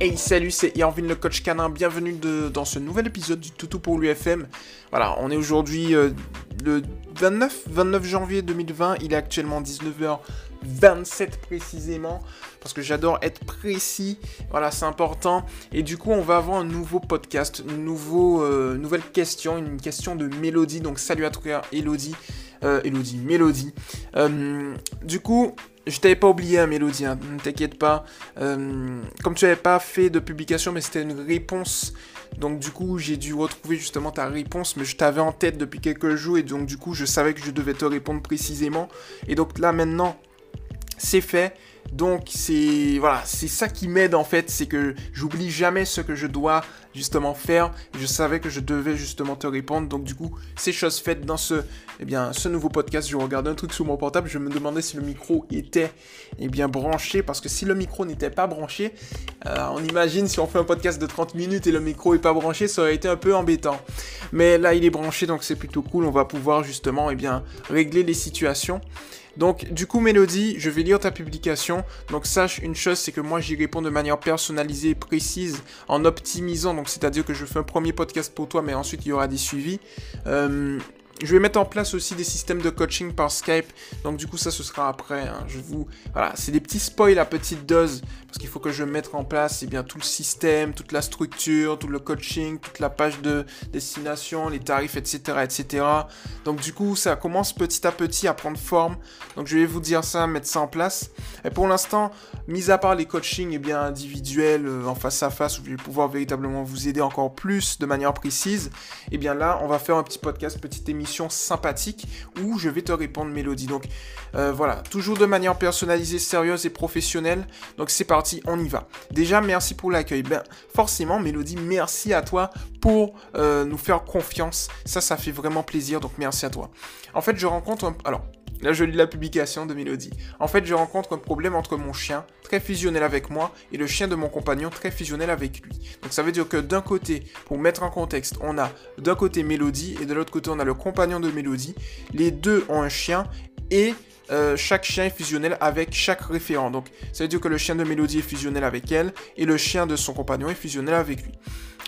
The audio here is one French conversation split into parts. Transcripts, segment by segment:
Hey salut, c'est Irvin le coach canin, bienvenue dans ce nouvel épisode du Toutou pour l'UFM. Voilà, on est aujourd'hui euh, le 29, 29 janvier 2020, il est actuellement 19h27 précisément, parce que j'adore être précis, voilà c'est important. Et du coup on va avoir un nouveau podcast, une nouveau, euh, nouvelle question, une question de mélodie, donc salut à toi Elodie, euh, Elodie, Mélodie. du coup je t'avais pas oublié, hein, Mélodie, hein, ne t'inquiète pas. Euh, comme tu n'avais pas fait de publication, mais c'était une réponse. Donc du coup, j'ai dû retrouver justement ta réponse, mais je t'avais en tête depuis quelques jours et donc du coup, je savais que je devais te répondre précisément. Et donc là maintenant, c'est fait. Donc c'est voilà, c'est ça qui m'aide en fait, c'est que j'oublie jamais ce que je dois justement faire. Je savais que je devais justement te répondre. Donc du coup, ces choses faites dans ce eh bien ce nouveau podcast, je regardais un truc sur mon portable, je me demandais si le micro était eh bien branché parce que si le micro n'était pas branché, euh, on imagine si on fait un podcast de 30 minutes et le micro est pas branché, ça aurait été un peu embêtant. Mais là, il est branché donc c'est plutôt cool, on va pouvoir justement eh bien régler les situations. Donc, du coup, Mélodie, je vais lire ta publication. Donc, sache une chose, c'est que moi, j'y réponds de manière personnalisée et précise en optimisant. Donc, c'est-à-dire que je fais un premier podcast pour toi, mais ensuite, il y aura des suivis. Euh, je vais mettre en place aussi des systèmes de coaching par Skype. Donc du coup ça ce sera après. Hein. Je vous voilà, c'est des petits spoils à petite dose parce qu'il faut que je mette en place eh bien tout le système, toute la structure, tout le coaching, toute la page de destination, les tarifs, etc., etc. Donc du coup ça commence petit à petit à prendre forme. Donc je vais vous dire ça, mettre ça en place. Et pour l'instant, mis à part les coachings eh bien individuels euh, en face à face où je vais pouvoir véritablement vous aider encore plus de manière précise, eh bien là on va faire un petit podcast, petite émission sympathique où je vais te répondre Mélodie. Donc euh, voilà, toujours de manière personnalisée, sérieuse et professionnelle. Donc c'est parti, on y va. Déjà, merci pour l'accueil. Ben, forcément, Mélodie, merci à toi pour euh, nous faire confiance. Ça, ça fait vraiment plaisir. Donc merci à toi. En fait, je rencontre un... Alors, Là, je lis la publication de Mélodie. En fait, je rencontre un problème entre mon chien, très fusionnel avec moi, et le chien de mon compagnon, très fusionnel avec lui. Donc, ça veut dire que d'un côté, pour mettre en contexte, on a d'un côté Mélodie, et de l'autre côté, on a le compagnon de Mélodie. Les deux ont un chien, et euh, chaque chien est fusionnel avec chaque référent. Donc, ça veut dire que le chien de Mélodie est fusionnel avec elle, et le chien de son compagnon est fusionnel avec lui.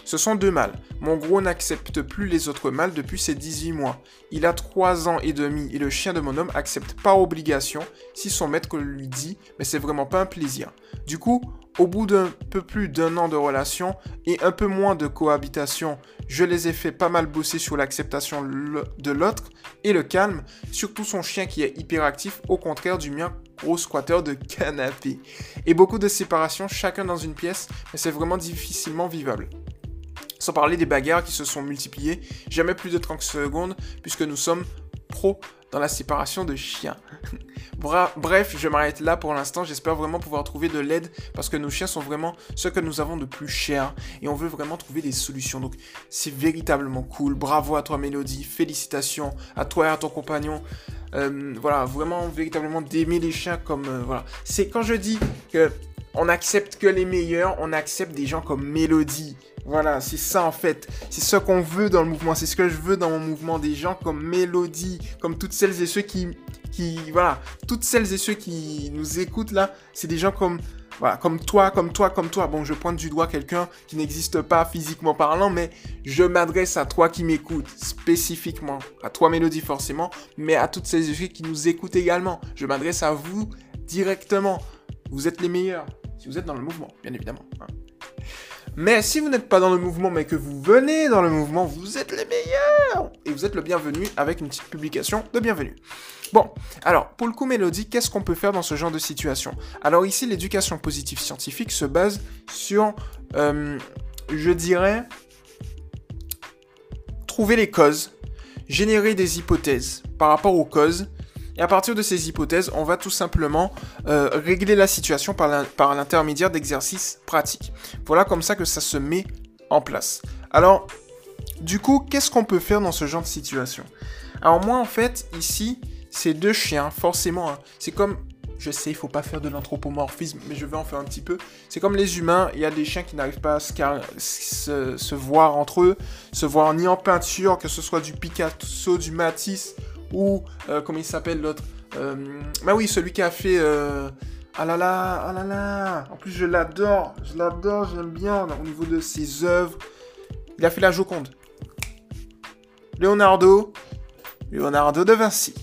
Ce sont deux mâles. Mon gros n'accepte plus les autres mâles depuis ses 18 mois. Il a 3 ans et demi et le chien de mon homme accepte par obligation si son maître lui dit, mais c'est vraiment pas un plaisir. Du coup, au bout d'un peu plus d'un an de relation et un peu moins de cohabitation, je les ai fait pas mal bosser sur l'acceptation de l'autre et le calme, surtout son chien qui est hyperactif, au contraire du mien gros squatter de canapé. Et beaucoup de séparations, chacun dans une pièce, mais c'est vraiment difficilement vivable. Sans parler des bagarres qui se sont multipliées, jamais plus de 30 secondes, puisque nous sommes pro dans la séparation de chiens. Bref, je m'arrête là pour l'instant. J'espère vraiment pouvoir trouver de l'aide parce que nos chiens sont vraiment ce que nous avons de plus cher et on veut vraiment trouver des solutions. Donc, c'est véritablement cool. Bravo à toi, Mélodie. Félicitations à toi et à ton compagnon. Euh, voilà, vraiment, véritablement d'aimer les chiens comme. Euh, voilà. C'est quand je dis que on accepte que les meilleurs, on accepte des gens comme Mélodie. Voilà, c'est ça en fait. C'est ce qu'on veut dans le mouvement. C'est ce que je veux dans mon mouvement. Des gens comme Mélodie, comme toutes celles et ceux qui, voilà, toutes celles et ceux qui nous écoutent là, c'est des gens comme, voilà, comme toi, comme toi, comme toi. Bon, je pointe du doigt quelqu'un qui n'existe pas physiquement parlant, mais je m'adresse à toi qui m'écoutes spécifiquement, à toi Mélodie forcément, mais à toutes celles et ceux qui nous écoutent également. Je m'adresse à vous directement. Vous êtes les meilleurs si vous êtes dans le mouvement, bien évidemment. Hein. Mais si vous n'êtes pas dans le mouvement, mais que vous venez dans le mouvement, vous êtes les meilleurs Et vous êtes le bienvenu avec une petite publication de bienvenue. Bon, alors, pour le coup Mélodie, qu'est-ce qu'on peut faire dans ce genre de situation? Alors ici, l'éducation positive scientifique se base sur, euh, je dirais, trouver les causes, générer des hypothèses par rapport aux causes, et à partir de ces hypothèses, on va tout simplement euh, régler la situation par l'intermédiaire d'exercices pratiques. Voilà comme ça que ça se met en place. Alors, du coup, qu'est-ce qu'on peut faire dans ce genre de situation? Alors moi, en fait, ici, ces deux chiens, forcément, hein, c'est comme je sais, il faut pas faire de l'anthropomorphisme, mais je vais en faire un petit peu. C'est comme les humains, il y a des chiens qui n'arrivent pas à se, voir entre eux, se voir ni en peinture, que ce soit du Picasso, du Matisse ou, euh, comment il s'appelle l'autre euh, Bah oui, celui qui a fait... Euh, Ah là là, ah là là. En plus, je l'adore. Je l'adore, j'aime bien au niveau de ses œuvres. Il a fait la Joconde. Leonardo. Leonardo de Vinci.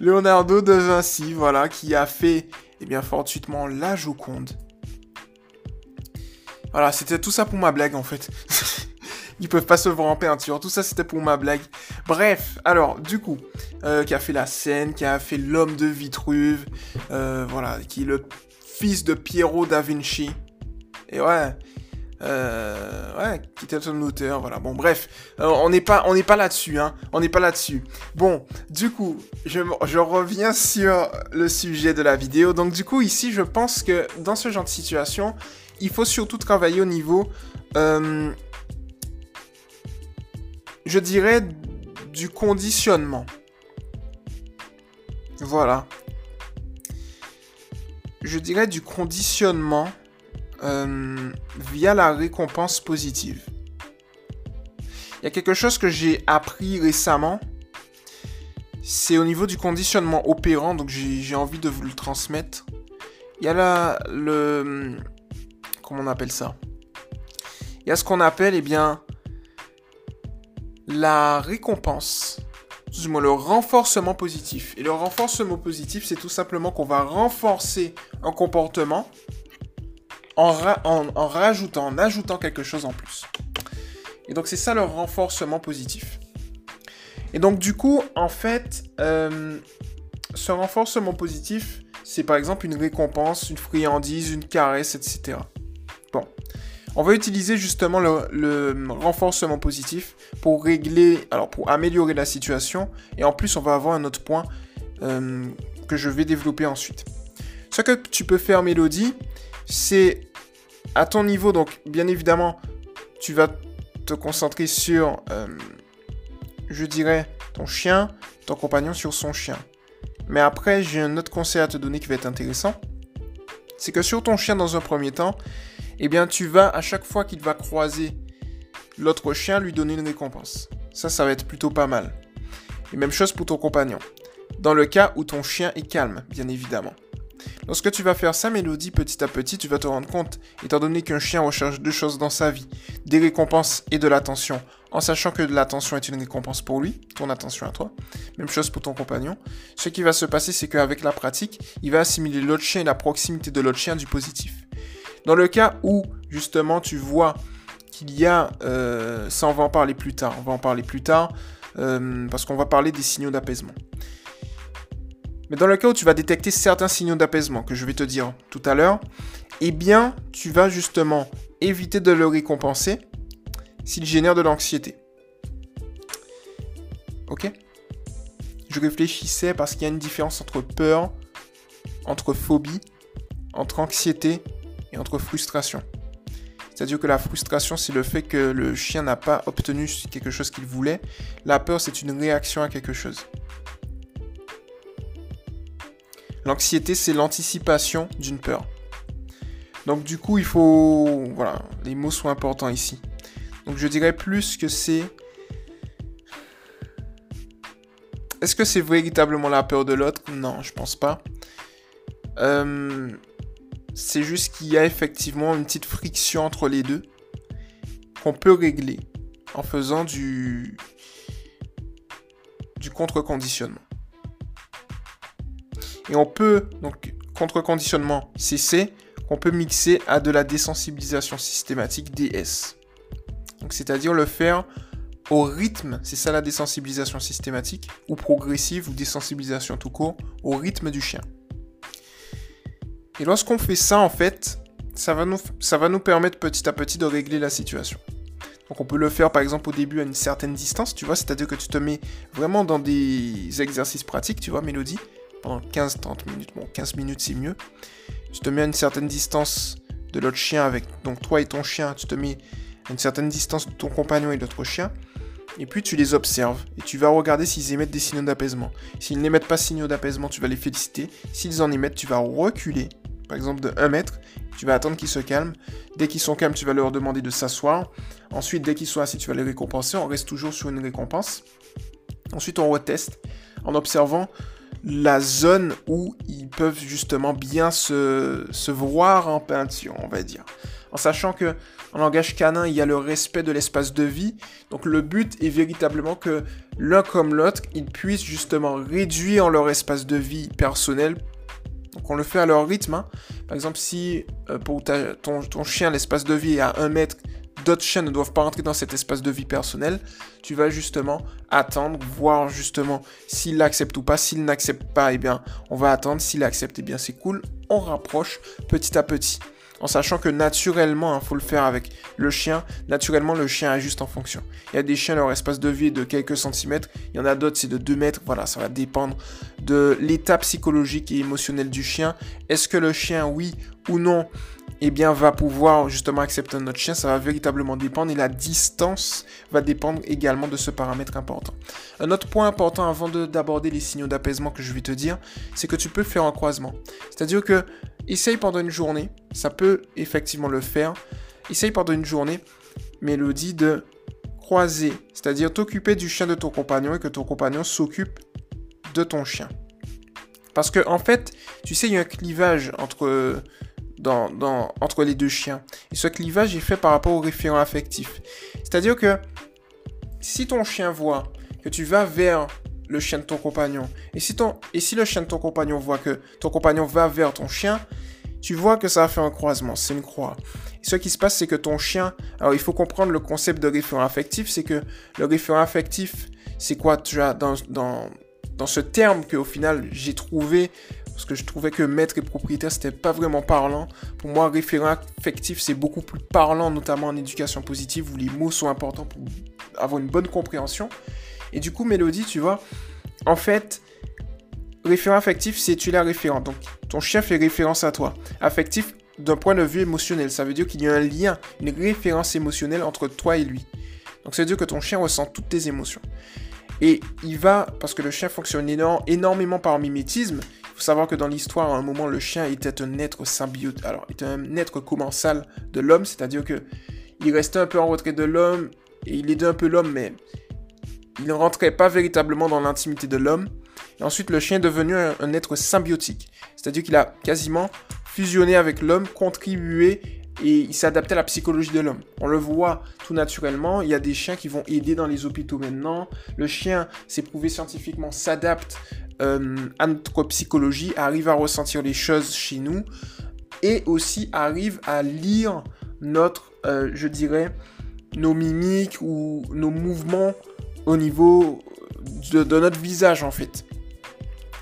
Leonardo de Vinci, voilà, qui a fait, eh bien, fortuitement la Joconde. Voilà, c'était tout ça pour ma blague, en fait. Ils peuvent pas se voir en peinture. Tout ça, c'était pour ma blague. Bref, alors, du coup, euh, qui a fait la scène, qui a fait l'homme de Vitruve, euh, voilà, qui est le fils de Piero da Vinci. Et ouais, euh, ouais, qui était un auteur, voilà. Bon, bref, on n'est pas, on n'est pas là-dessus, hein. On n'est pas là-dessus. Bon, du coup, je, reviens sur le sujet de la vidéo. Donc, du coup, ici, je pense que dans ce genre de situation, il faut surtout travailler au niveau je dirais, du conditionnement. Voilà. Je dirais du conditionnement euh, via la récompense positive. Il y a quelque chose que j'ai appris récemment. C'est au niveau du conditionnement opérant, donc j'ai envie de vous le transmettre. Il y a là le... Comment on appelle ça? Il y a ce qu'on appelle, eh bien, la récompense, le renforcement positif. Et le renforcement positif, c'est tout simplement qu'on va renforcer un comportement en, en, rajoutant, en ajoutant quelque chose en plus. Et donc c'est ça le renforcement positif. Et donc du coup, en fait, euh, ce renforcement positif, c'est par exemple une récompense, une friandise, une caresse, etc. On va utiliser justement le, renforcement positif pour régler, alors pour améliorer la situation. Et en plus, on va avoir un autre point euh, que je vais développer ensuite. Ce que tu peux faire, Mélodie, c'est à ton niveau. Donc, bien évidemment, tu vas te concentrer sur, euh, je dirais, ton chien, ton compagnon sur son chien. Mais après, j'ai un autre conseil à te donner qui va être intéressant. C'est que sur ton chien, dans un premier temps, eh bien tu vas à chaque fois qu'il va croiser l'autre chien lui donner une récompense. Ça, ça va être plutôt pas mal. Et même chose pour ton compagnon. Dans le cas où ton chien est calme, bien évidemment. Lorsque tu vas faire ça, Mélodie, petit à petit, tu vas te rendre compte, étant donné qu'un chien recherche deux choses dans sa vie, des récompenses et de l'attention, en sachant que l'attention est une récompense pour lui, ton attention à toi. Même chose pour ton compagnon. Ce qui va se passer, c'est qu'avec la pratique, il va assimiler l'autre chien et la proximité de l'autre chien du positif. Dans le cas où, justement, tu vois qu'il y a... Euh, ça, on va en parler plus tard. On va en parler plus tard, euh, parce qu'on va parler des signaux d'apaisement. Mais dans le cas où tu vas détecter certains signaux d'apaisement, que je vais te dire tout à l'heure, eh bien, tu vas justement éviter de le récompenser s'il génère de l'anxiété. Ok? Je réfléchissais parce qu'il y a une différence entre peur, entre phobie, entre anxiété et entre frustration. C'est-à-dire que la frustration, c'est le fait que le chien n'a pas obtenu quelque chose qu'il voulait. La peur, c'est une réaction à quelque chose. L'anxiété, c'est l'anticipation d'une peur. Donc du coup, il faut... Voilà, les mots sont importants ici. Donc je dirais plus que c'est... Est-ce que c'est véritablement la peur de l'autre? Non, je pense pas. Euh, c'est juste qu'il y a effectivement une petite friction entre les deux qu'on peut régler en faisant du, contre-conditionnement. Et on peut, donc, contre-conditionnement CC, qu'on peut mixer à de la désensibilisation systématique DS. C'est-à-dire le faire au rythme, c'est ça la désensibilisation systématique, ou progressive, ou désensibilisation tout court, au rythme du chien. Et lorsqu'on fait ça, en fait, ça va, nous, ça va nous permettre petit à petit de régler la situation. Donc on peut le faire par exemple au début à une certaine distance, tu vois, c'est-à-dire que tu te mets vraiment dans des exercices pratiques, tu vois, Mélodie, pendant 15-30 minutes, bon 15 minutes c'est mieux. Tu te mets à une certaine distance de l'autre chien avec, donc toi et ton chien, tu te mets à une certaine distance de ton compagnon et de l'autre chien, et puis tu les observes, et tu vas regarder s'ils émettent des signaux d'apaisement. S'ils n'émettent pas de signaux d'apaisement, tu vas les féliciter. S'ils en émettent, tu vas reculer par exemple de 1 mètre, tu vas attendre qu'ils se calment. Dès qu'ils sont calmes, tu vas leur demander de s'asseoir. Ensuite, dès qu'ils sont assis, tu vas les récompenser. On reste toujours sur une récompense. Ensuite, on reteste en observant la zone où ils peuvent justement bien se, voir en peinture, on va dire. En sachant que en langage canin, il y a le respect de l'espace de vie. Donc le but est véritablement que l'un comme l'autre, ils puissent justement réduire leur espace de vie personnel. Donc on le fait à leur rythme. Hein. Par exemple, si euh, pour ton, ton, chien, l'espace de vie est à 1 mètre, d'autres chiens ne doivent pas rentrer dans cet espace de vie personnel, tu vas justement attendre, voir justement s'il l'accepte ou pas. S'il n'accepte pas, eh bien, on va attendre. S'il accepte, eh bien, c'est cool. On rapproche petit à petit en sachant que naturellement, il hein, faut le faire avec le chien, naturellement le chien ajuste en fonction. Il y a des chiens, leur espace de vie est de quelques centimètres, il y en a d'autres, c'est de 2 mètres, voilà, ça va dépendre de l'état psychologique et émotionnel du chien. Est-ce que le chien, oui ou non, eh bien, va pouvoir justement accepter notre chien, ça va véritablement dépendre et la distance va dépendre également de ce paramètre important. Un autre point important avant d'aborder les signaux d'apaisement que je vais te dire, c'est que tu peux faire un croisement. C'est-à-dire que essaye pendant une journée, ça peut effectivement le faire, essaye pendant une journée, Mélodie, de croiser, c'est-à-dire t'occuper du chien de ton compagnon et que ton compagnon s'occupe de ton chien. Parce que en fait, tu sais, il y a un clivage entre dans, entre les deux chiens. Et ce clivage est fait par rapport au référent affectif. C'est-à-dire que si ton chien voit que tu vas vers le chien de ton compagnon, et si, ton, et si le chien de ton compagnon voit que ton compagnon va vers ton chien, tu vois que ça va faire un croisement, c'est une croix. Et ce qui se passe, c'est que ton chien, alors il faut comprendre le concept de référent affectif, c'est que le référent affectif, c'est quoi? Tu dans, dans, dans ce terme qu'au final j'ai trouvé parce que je trouvais que maître et propriétaire, c'était pas vraiment parlant. Pour moi, référent affectif, c'est beaucoup plus parlant, notamment en éducation positive, où les mots sont importants pour avoir une bonne compréhension. Et du coup, Mélodie, tu vois, en fait, référent affectif, c'est tu la référent. Donc, ton chien fait référence à toi. Affectif, d'un point de vue émotionnel, ça veut dire qu'il y a un lien, une référence émotionnelle entre toi et lui. Donc, ça veut dire que ton chien ressent toutes tes émotions. Et il va, parce que le chien fonctionne énormément par mimétisme, faut savoir que dans l'histoire, à un moment, le chien était un être symbiote. Alors, était un être commensal de l'homme, c'est-à-dire que il restait un peu en retrait de l'homme et il aidait un peu l'homme, mais il ne rentrait pas véritablement dans l'intimité de l'homme. Ensuite, le chien est devenu un, être symbiotique, c'est-à-dire qu'il a quasiment fusionné avec l'homme, contribué et il s'adaptait à la psychologie de l'homme. On le voit tout naturellement, il y a des chiens qui vont aider dans les hôpitaux maintenant. Le chien, c'est prouvé scientifiquement, s'adapte euh, à notre psychologie, arrive à ressentir les choses chez nous et aussi arrive à lire notre, euh, je dirais, nos mimiques ou nos mouvements au niveau de, notre visage en fait.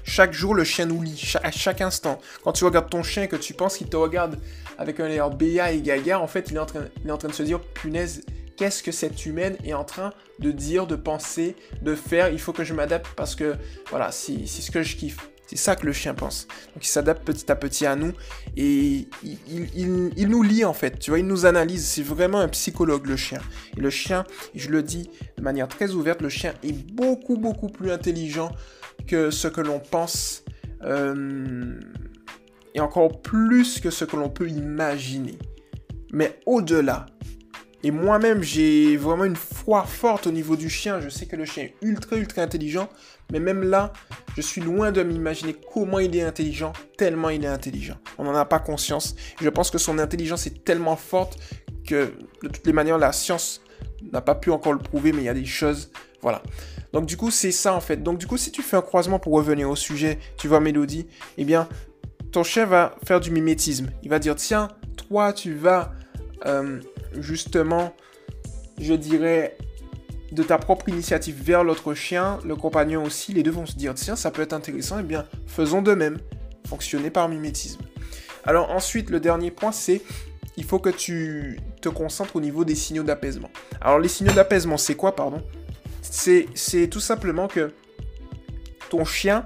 Chaque jour, le chien nous lit, à chaque instant. Quand tu regardes ton chien que tu penses qu'il te regarde avec un air béat et gaga, en fait, il est en train, il est en train de se dire, punaise, qu'est-ce que cette humaine est en train de dire, de penser, de faire? Il faut que je m'adapte parce que, voilà, c'est ce que je kiffe. C'est ça que le chien pense. Donc il s'adapte petit à petit à nous et il, nous lit en fait, tu vois, il nous analyse. C'est vraiment un psychologue le chien. Et le chien, je le dis de manière très ouverte, le chien est beaucoup beaucoup plus intelligent que ce que l'on pense euh, et encore plus que ce que l'on peut imaginer. Mais au-delà, et moi-même, j'ai vraiment une foi forte au niveau du chien. Je sais que le chien est ultra, ultra intelligent. Mais même là, je suis loin de m'imaginer comment il est intelligent, tellement il est intelligent. On n'en a pas conscience. Je pense que son intelligence est tellement forte que, de toutes les manières, la science n'a pas pu encore le prouver, mais il y a des choses. Voilà. Donc, du coup, c'est ça en fait. Donc, du coup, si tu fais un croisement pour revenir au sujet, tu vois, Mélodie, eh bien, ton chien va faire du mimétisme. Il va dire Tiens, toi, tu vas. Euh, justement, je dirais, de ta propre initiative vers l'autre chien, le compagnon aussi, les deux vont se dire, tiens, ça peut être intéressant, et eh bien, faisons de même. Fonctionner par mimétisme. Alors ensuite, le dernier point, c'est il faut que tu te concentres au niveau des signaux d'apaisement. Alors les signaux d'apaisement, c'est quoi, pardon? C'est tout simplement que ton chien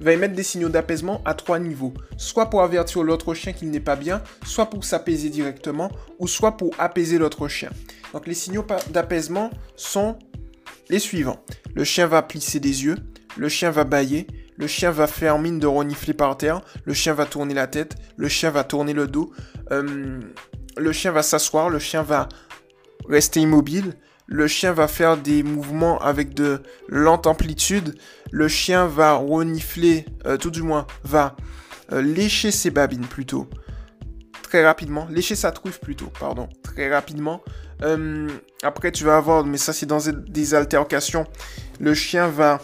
va émettre des signaux d'apaisement à trois niveaux. Soit pour avertir l'autre chien qu'il n'est pas bien, soit pour s'apaiser directement, ou soit pour apaiser l'autre chien. Donc les signaux d'apaisement sont les suivants. Le chien va plisser des yeux, le chien va bailler, le chien va faire mine de renifler par terre, le chien va tourner la tête, le chien va tourner le dos, euh, le chien va s'asseoir, le chien va rester immobile, le chien va faire des mouvements avec de lente amplitude, le chien va renifler, euh, tout du moins va euh, lécher ses babines plutôt, très rapidement, lécher sa truffe plutôt, pardon, très rapidement. Euh, après, tu vas avoir, mais ça c'est dans des altercations, le chien va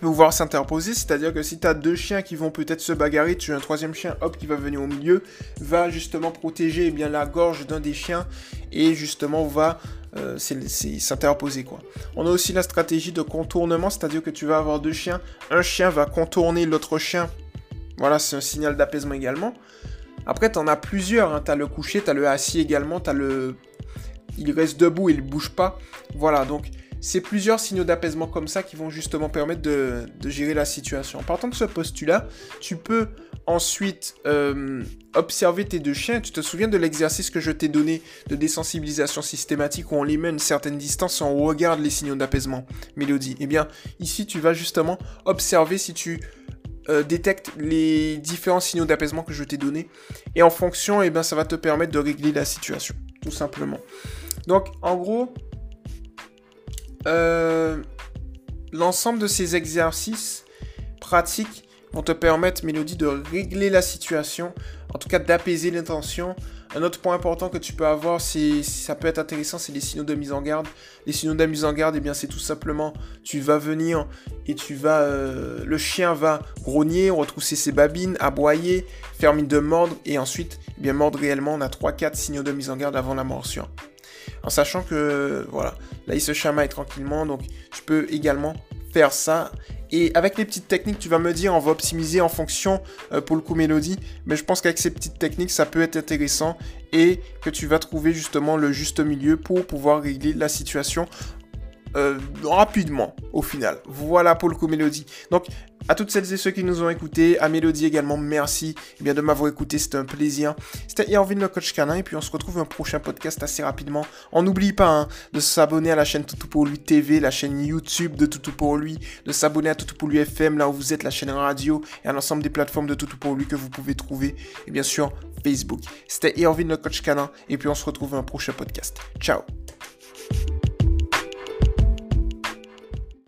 pouvoir s'interposer, c'est-à-dire que si tu as deux chiens qui vont peut-être se bagarrer, tu as un troisième chien, hop, qui va venir au milieu, va justement protéger eh bien, la gorge d'un des chiens et justement va euh, s'interposer quoi. On a aussi la stratégie de contournement, c'est-à-dire que tu vas avoir deux chiens, un chien va contourner l'autre chien. Voilà, c'est un signal d'apaisement également. Après, tu en as plusieurs. Hein. Tu as le coucher, tu as le assis également, tu le... Il reste debout, il ne bouge pas. Voilà, donc c'est plusieurs signaux d'apaisement comme ça qui vont justement permettre de, gérer la situation. Partant de ce postulat, tu peux ensuite euh, observer tes deux chiens. Tu te souviens de l'exercice que je t'ai donné de désensibilisation systématique où on les met à une certaine distance et on regarde les signaux d'apaisement, mélodie. Eh bien, ici, tu vas justement observer si tu euh, détectes les différents signaux d'apaisement que je t'ai donnés. Et en fonction, eh bien, ça va te permettre de régler la situation, tout simplement. Donc, en gros, euh, l'ensemble de ces exercices pratiques vont te permettre, Mélodie, de régler la situation, en tout cas d'apaiser l'intention. Un autre point important que tu peux avoir, c'est ça peut être intéressant, c'est les signaux de mise en garde. Les signaux de mise en garde, eh bien c'est tout simplement, tu vas venir et tu vas, euh, le chien va grogner, retrousser ses babines, aboyer, faire mine de mordre et ensuite, eh bien mordre réellement. On a 3-4 signaux de mise en garde avant la morsure en sachant que voilà, là il se chamaille tranquillement, donc je peux également faire ça. Et avec les petites techniques, tu vas me dire, on va optimiser en fonction euh, pour le coup mélodie, mais je pense qu'avec ces petites techniques, ça peut être intéressant et que tu vas trouver justement le juste milieu pour pouvoir régler la situation euh, rapidement au final. Voilà pour le coup Mélodie. Donc à toutes celles et ceux qui nous ont écoutés, à Mélodie également, merci eh bien, de m'avoir écouté, c'était un plaisir. C'était Irvine le coach canin et puis on se retrouve un prochain podcast assez rapidement. On n'oublie pas hein, de s'abonner à la chaîne Toutou pour lui TV, la chaîne YouTube de Toutou pour lui, de s'abonner à Toutou pour lui FM là où vous êtes, la chaîne radio et à l'ensemble des plateformes de Toutou pour lui que vous pouvez trouver et bien sûr Facebook. C'était Irvine le coach canin et puis on se retrouve un prochain podcast. Ciao